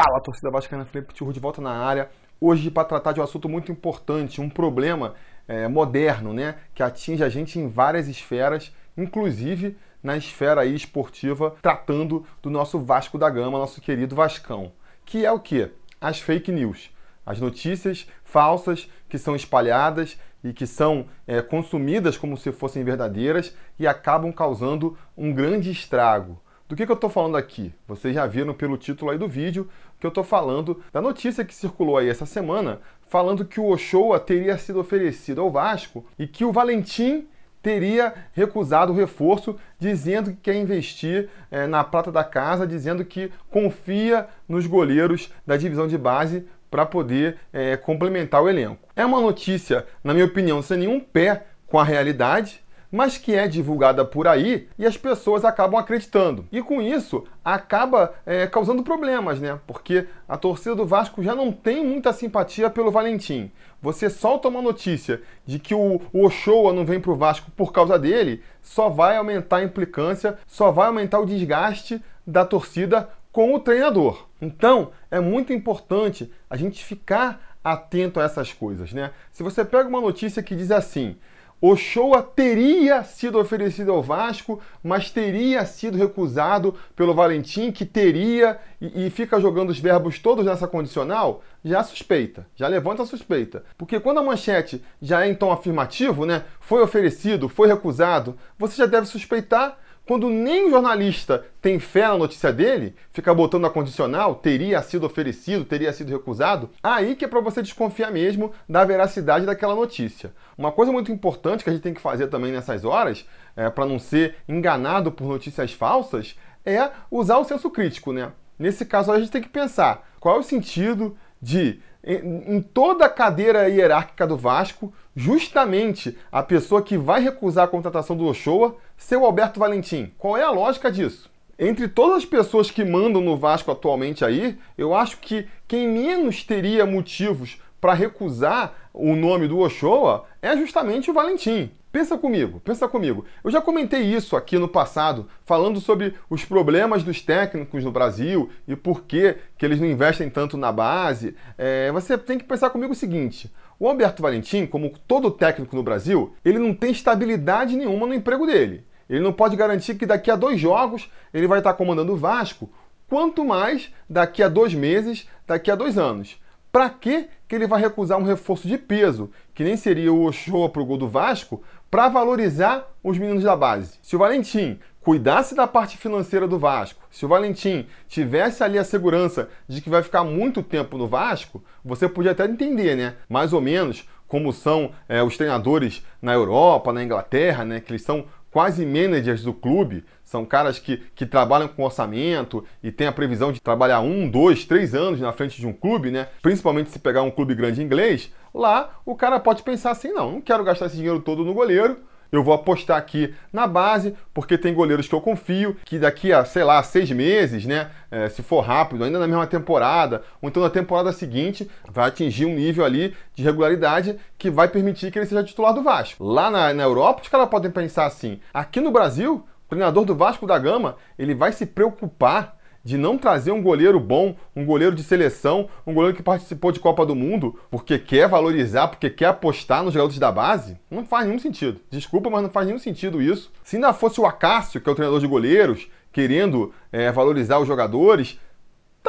Fala, torcida vascaína, Felipe Tiru de volta na área. Hoje para tratar de um assunto muito importante, um problema é, moderno, né, que atinge a gente em várias esferas, inclusive na esfera aí esportiva, tratando do nosso Vasco da Gama, nosso querido Vascão, que é o que? As fake news, as notícias falsas que são espalhadas e que são é, consumidas como se fossem verdadeiras e acabam causando um grande estrago. Do que, que eu estou falando aqui? Vocês já viram pelo título aí do vídeo que eu estou falando da notícia que circulou aí essa semana, falando que o Ochoa teria sido oferecido ao Vasco e que o Valentim teria recusado o reforço, dizendo que quer investir é, na prata da casa, dizendo que confia nos goleiros da divisão de base para poder é, complementar o elenco. É uma notícia, na minha opinião, sem nenhum pé com a realidade, mas que é divulgada por aí e as pessoas acabam acreditando. E com isso acaba é, causando problemas, né? Porque a torcida do Vasco já não tem muita simpatia pelo Valentim. Você solta uma notícia de que o, o Ochoa não vem para o Vasco por causa dele, só vai aumentar a implicância, só vai aumentar o desgaste da torcida com o treinador. Então é muito importante a gente ficar atento a essas coisas, né? Se você pega uma notícia que diz assim, Ochoa teria sido oferecido ao Vasco, mas teria sido recusado pelo Valentim, que teria, e, e, fica jogando os verbos todos nessa condicional, já suspeita, já levanta a suspeita. Porque quando a manchete já é em tom afirmativo, né? Foi oferecido, foi recusado, você já deve suspeitar quando nem o jornalista tem fé na notícia dele, fica botando a condicional, teria sido oferecido, teria sido recusado, aí que é para você desconfiar mesmo da veracidade daquela notícia. Uma coisa muito importante que a gente tem que fazer também nessas horas, é, para não ser enganado por notícias falsas, é usar o senso crítico, né? Nesse caso, a gente tem que pensar qual é o sentido de em toda a cadeira hierárquica do Vasco, justamente a pessoa que vai recusar a contratação do Ochoa ser o Alberto Valentim. Qual é a lógica disso? Entre todas as pessoas que mandam no Vasco atualmente aí, eu acho que quem menos teria motivos para recusar o nome do Ochoa é justamente o Valentim. Pensa comigo, pensa comigo. Eu já comentei isso aqui no passado, falando sobre os problemas dos técnicos no Brasil e por que, que eles não investem tanto na base. É, você tem que pensar comigo o seguinte: o Alberto Valentim, como todo técnico no Brasil, ele não tem estabilidade nenhuma no emprego dele. Ele não pode garantir que daqui a dois jogos ele vai estar comandando o Vasco, quanto mais daqui a dois meses, daqui a dois anos. Para que que ele vai recusar um reforço de peso, que nem seria o Ochoa para o gol do Vasco, para valorizar os meninos da base? Se o Valentim cuidasse da parte financeira do Vasco, se o Valentim tivesse ali a segurança de que vai ficar muito tempo no Vasco, você podia até entender, né? Mais ou menos como são é, os treinadores na Europa, na Inglaterra, né? Que eles são quase managers do clube, são caras que, que trabalham com orçamento e têm a previsão de trabalhar um, dois, três anos na frente de um clube, né? Principalmente se pegar um clube grande inglês, lá o cara pode pensar assim: não, não quero gastar esse dinheiro todo no goleiro, eu vou apostar aqui na base, porque tem goleiros que eu confio, que daqui a, sei lá, seis meses, né? É, se for rápido, ainda na mesma temporada, ou então na temporada seguinte, vai atingir um nível ali de regularidade que vai permitir que ele seja titular do Vasco. Lá na, na Europa, os caras podem pensar assim. Aqui no Brasil, o treinador do Vasco da Gama, ele vai se preocupar de não trazer um goleiro bom, um goleiro de seleção, um goleiro que participou de Copa do Mundo, porque quer valorizar, porque quer apostar nos jogadores da base, não faz nenhum sentido. Desculpa, mas não faz nenhum sentido isso. Se ainda fosse o Acácio, que é o treinador de goleiros, querendo é, valorizar os jogadores,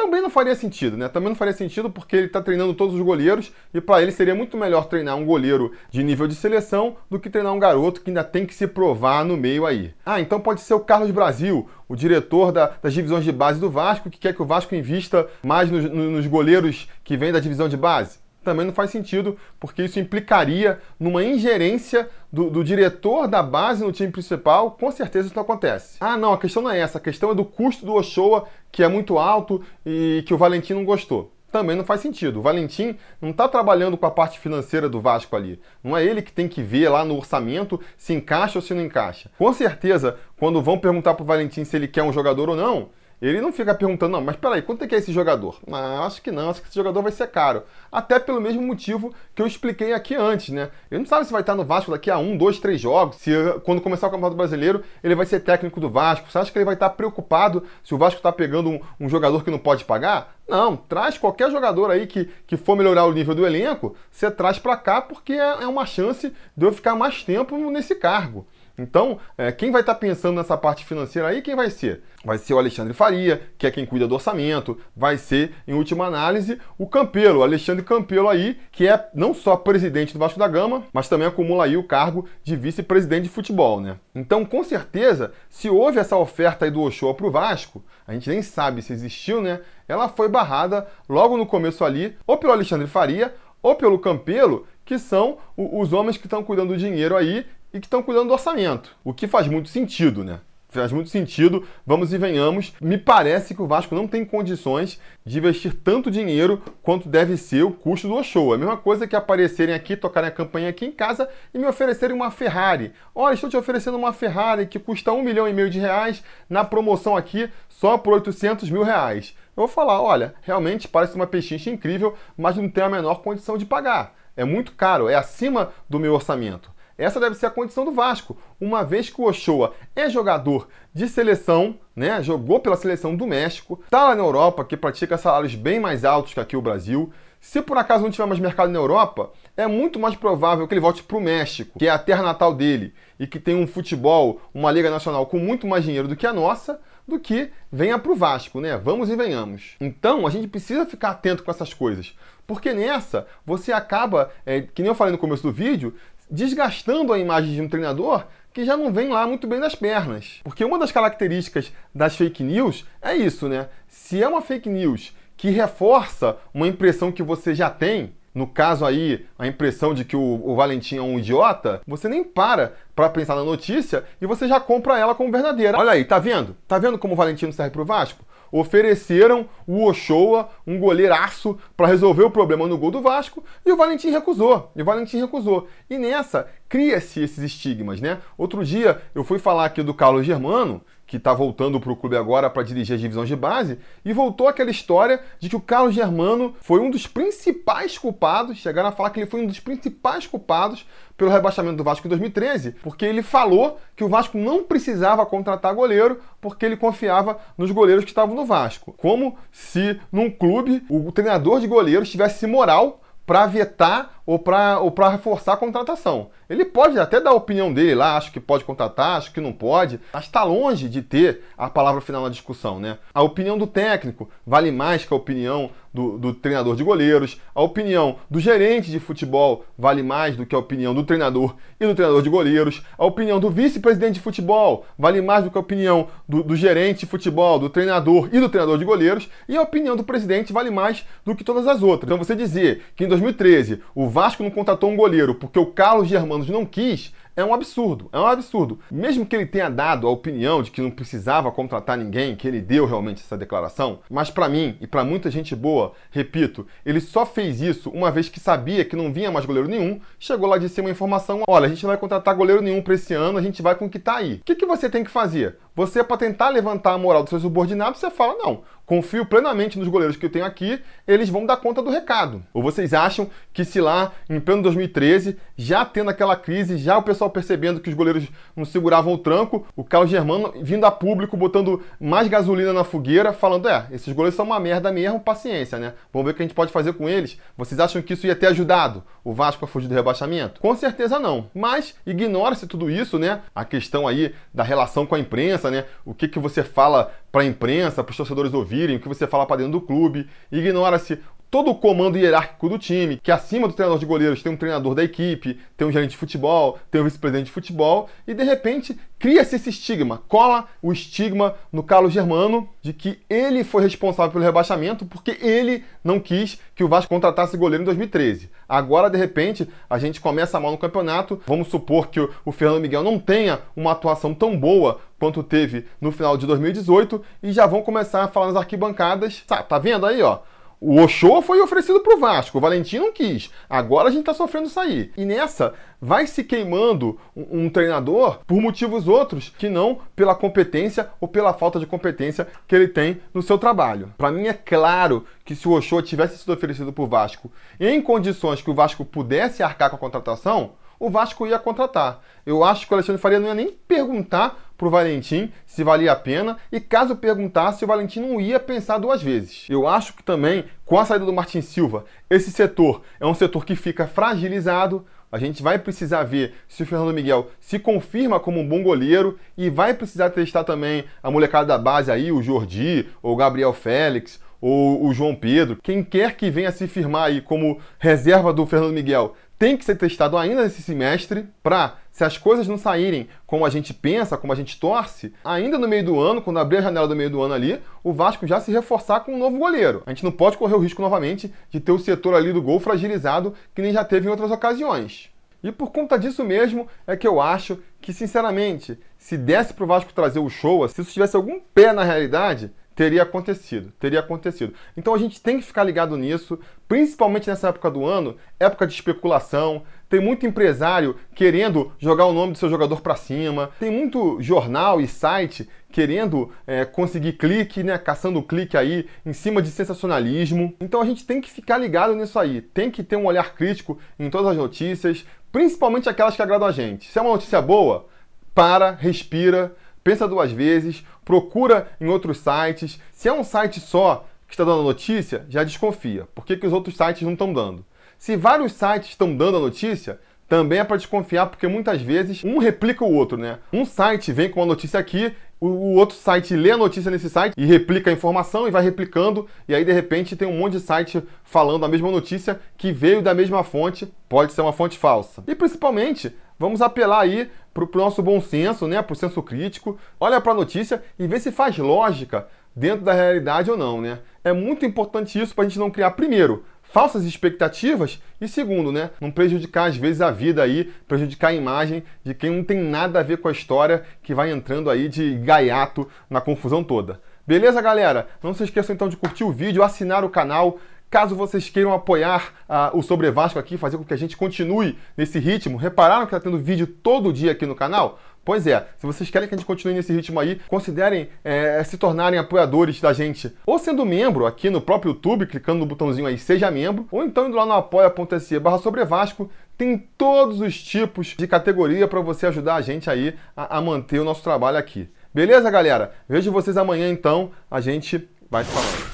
também não faria sentido, né? Também não faria sentido porque ele está treinando todos os goleiros e para ele seria muito melhor treinar um goleiro de nível de seleção do que treinar um garoto que ainda tem que se provar no meio aí. Ah, então pode ser o Carlos Brasil, o diretor da, das divisões de base do Vasco, que quer que o Vasco invista mais nos, nos goleiros que vêm da divisão de base também não faz sentido, porque isso implicaria numa ingerência do, do, diretor da base no time principal. Com certeza isso não acontece. Ah, não, a questão não é essa. A questão é do custo do Ochoa, que é muito alto e que o Valentim não gostou. Também não faz sentido. O Valentim não está trabalhando com a parte financeira do Vasco ali. Não é ele que tem que ver lá no orçamento se encaixa ou se não encaixa. Com certeza, quando vão perguntar para o Valentim se ele quer um jogador ou não, Ele não fica perguntando, não, mas peraí, quanto é que é esse jogador? Ah, acho que não, acho que esse jogador vai ser caro. Até pelo mesmo motivo que eu expliquei aqui antes, né? Ele não sabe se vai estar no Vasco daqui a um, dois, três jogos, se quando começar o Campeonato Brasileiro ele vai ser técnico do Vasco. Você acha que ele vai estar preocupado se o Vasco está pegando um, um jogador que não pode pagar? Não, traz qualquer jogador aí que, que for melhorar o nível do elenco, você traz para cá porque é, é uma chance de eu ficar mais tempo nesse cargo. Então, é, quem vai estar tá pensando nessa parte financeira aí, quem vai ser? Vai ser o Alexandre Faria, que é quem cuida do orçamento, vai ser, em última análise, o Campelo, o Alexandre Campelo aí, que é não só presidente do Vasco da Gama, mas também acumula aí o cargo de vice-presidente de futebol, né? Então, com certeza, se houve essa oferta aí do Ochoa para o Vasco, a gente nem sabe se existiu, né? Ela foi barrada logo no começo ali, ou pelo Alexandre Faria, ou pelo Campelo, que são os homens que estão cuidando do dinheiro aí e que estão cuidando do orçamento. O que faz muito sentido, né? Faz muito sentido, vamos e venhamos. Me parece que o Vasco não tem condições de investir tanto dinheiro quanto deve ser o custo do show. É a mesma coisa que aparecerem aqui, tocarem a campanha aqui em casa e me oferecerem uma Ferrari. Olha, estou te oferecendo uma Ferrari que custa um milhão e meio de reais na promoção aqui só por 800 mil reais. Eu vou falar, olha, realmente parece uma pechincha incrível, mas não tenho a menor condição de pagar. É muito caro, é acima do meu orçamento. Essa deve ser a condição do Vasco, uma vez que o Ochoa é jogador de seleção, né? Jogou pela seleção do México, está lá na Europa, que pratica salários bem mais altos que aqui o Brasil. Se por acaso não tiver mais mercado na Europa, é muito mais provável que ele volte para o México, que é a terra natal dele, e que tem um futebol, uma liga nacional com muito mais dinheiro do que a nossa, do que venha para o Vasco, né? Vamos e venhamos. Então a gente precisa ficar atento com essas coisas, porque nessa você acaba, é, que nem eu falei no começo do vídeo, desgastando a imagem de um treinador que já não vem lá muito bem das pernas. Porque uma das características das fake news é isso, né? Se é uma fake news que reforça uma impressão que você já tem, no caso aí, a impressão de que o, o Valentim é um idiota, você nem para para pensar na notícia e você já compra ela como verdadeira. Olha aí, tá vendo? Tá vendo como o Valentim não serve pro Vasco? Ofereceram o Ochoa, um goleiraço, para resolver o problema no gol do Vasco, e o Valentim recusou. E o Valentim recusou. E nessa cria-se esses estigmas, né? Outro dia eu fui falar aqui do Carlos Germano, que está voltando para o clube agora para dirigir as divisões de base, e voltou aquela história de que o Carlos Germano foi um dos principais culpados, chegaram a falar que ele foi um dos principais culpados pelo rebaixamento do Vasco em 2013, porque ele falou que o Vasco não precisava contratar goleiro porque ele confiava nos goleiros que estavam no Vasco. Como se num clube o treinador de goleiros tivesse moral para vetar ou para ou reforçar a contratação. Ele pode até dar a opinião dele lá, acho que pode contratar, acho que não pode, mas está longe de ter a palavra final na discussão, né? A opinião do técnico vale mais que a opinião do, do, treinador de goleiros, a opinião do gerente de futebol vale mais do que a opinião do treinador e do treinador de goleiros, a opinião do vice-presidente de futebol vale mais do que a opinião do, do, gerente de futebol, do treinador e do treinador de goleiros, e a opinião do presidente vale mais do que todas as outras. Então você dizer que em 2013 o Vasco não contratou um goleiro porque o Carlos Germanos não quis, é um absurdo, é um absurdo. Mesmo que ele tenha dado a opinião de que não precisava contratar ninguém, que ele deu realmente essa declaração, mas para mim e para muita gente boa, repito, ele só fez isso uma vez que sabia que não vinha mais goleiro nenhum, chegou lá de cima uma informação, olha, a gente não vai contratar goleiro nenhum para esse ano, a gente vai com o que tá aí. O que, que você tem que fazer? Você, para tentar levantar a moral dos seus subordinados, você fala, não, confio plenamente nos goleiros que eu tenho aqui, eles vão dar conta do recado. Ou vocês acham que se lá, em pleno 2013, já tendo aquela crise, já o pessoal percebendo que os goleiros não seguravam o tranco, o Carlos Germano vindo a público, botando mais gasolina na fogueira, falando, é, esses goleiros são uma merda mesmo, paciência, né? Vamos ver o que a gente pode fazer com eles. Vocês acham que isso ia ter ajudado o Vasco a fugir do rebaixamento? Com certeza não. Mas ignora-se tudo isso, né? A questão aí da relação com a imprensa, né? O que, que você fala para a imprensa, para os torcedores ouvirem, o que você fala para dentro do clube. Ignora-se todo o comando hierárquico do time, que acima do treinador de goleiros tem um treinador da equipe, tem um gerente de futebol, tem um vice-presidente de futebol, e de repente cria-se esse estigma, cola o estigma no Carlos Germano de que ele foi responsável pelo rebaixamento porque ele não quis que o Vasco contratasse goleiro em 2013. Agora, de repente, a gente começa mal no campeonato, vamos supor que o Fernando Miguel não tenha uma atuação tão boa quanto teve no final de 2018 e já vão começar a falar nas arquibancadas, tá, tá vendo aí, ó? O Ochoa foi oferecido para o Vasco, o Valentim não quis. Agora a gente está sofrendo aí. E nessa, vai se queimando um, um, treinador por motivos outros que não pela competência ou pela falta de competência que ele tem no seu trabalho. Para mim é claro que se o Ochoa tivesse sido oferecido para o Vasco em condições que o Vasco pudesse arcar com a contratação, o Vasco ia contratar. Eu acho que o Alexandre Faria não ia nem perguntar para o Valentim se valia a pena e caso perguntasse, o Valentim não ia pensar duas vezes. Eu acho que também, com a saída do Martin Silva, esse setor é um setor que fica fragilizado. A gente vai precisar ver se o Fernando Miguel se confirma como um bom goleiro e vai precisar testar também a molecada da base aí, o Jordi, ou o Gabriel Félix, ou o João Pedro. Quem quer que venha se firmar aí como reserva do Fernando Miguel tem que ser testado ainda nesse semestre para, se as coisas não saírem como a gente pensa, como a gente torce, ainda no meio do ano, quando abrir a janela do meio do ano ali, o Vasco já se reforçar com um novo goleiro. A gente não pode correr o risco novamente de ter o setor ali do gol fragilizado que nem já teve em outras ocasiões. E por conta disso mesmo é que eu acho que, sinceramente, se desse para o Vasco trazer o show, se isso tivesse algum pé na realidade, teria acontecido, teria acontecido. Então a gente tem que ficar ligado nisso, principalmente nessa época do ano, época de especulação. Tem muito empresário querendo jogar o nome do seu jogador para cima. Tem muito jornal e site querendo é, conseguir clique, né, caçando clique aí em cima de sensacionalismo. Então a gente tem que ficar ligado nisso aí. Tem que ter um olhar crítico em todas as notícias, principalmente aquelas que agradam a gente. Se é uma notícia boa, para, respira pensa duas vezes, procura em outros sites. Se é um site só que está dando notícia, já desconfia. Por que, que os outros sites não estão dando? Se vários sites estão dando a notícia, também é para desconfiar, porque muitas vezes um replica o outro, né? Um site vem com a notícia aqui, o outro site lê a notícia nesse site e replica a informação e vai replicando, e aí de repente tem um monte de site falando a mesma notícia que veio da mesma fonte, pode ser uma fonte falsa. E principalmente, vamos apelar aí para o nosso bom senso, né, para o senso crítico, olha para a notícia e vê se faz lógica dentro da realidade ou não, né? É muito importante isso para a gente não criar, primeiro, falsas expectativas e segundo, né, não prejudicar às vezes a vida aí, prejudicar a imagem de quem não tem nada a ver com a história que vai entrando aí de gaiato na confusão toda. Beleza, galera? Não se esqueçam então de curtir o vídeo, assinar o canal, Caso vocês queiram apoiar uh, o Sobre Vasco aqui, fazer com que a gente continue nesse ritmo, repararam que está tendo vídeo todo dia aqui no canal? Pois é, se vocês querem que a gente continue nesse ritmo aí, considerem é, se tornarem apoiadores da gente, ou sendo membro aqui no próprio YouTube, clicando no botãozinho aí Seja Membro, ou então indo lá no apoia.se barra Sobre Vasco, tem todos os tipos de categoria para você ajudar a gente aí a, a manter o nosso trabalho aqui. Beleza, galera? Vejo vocês amanhã então, a gente vai se falando.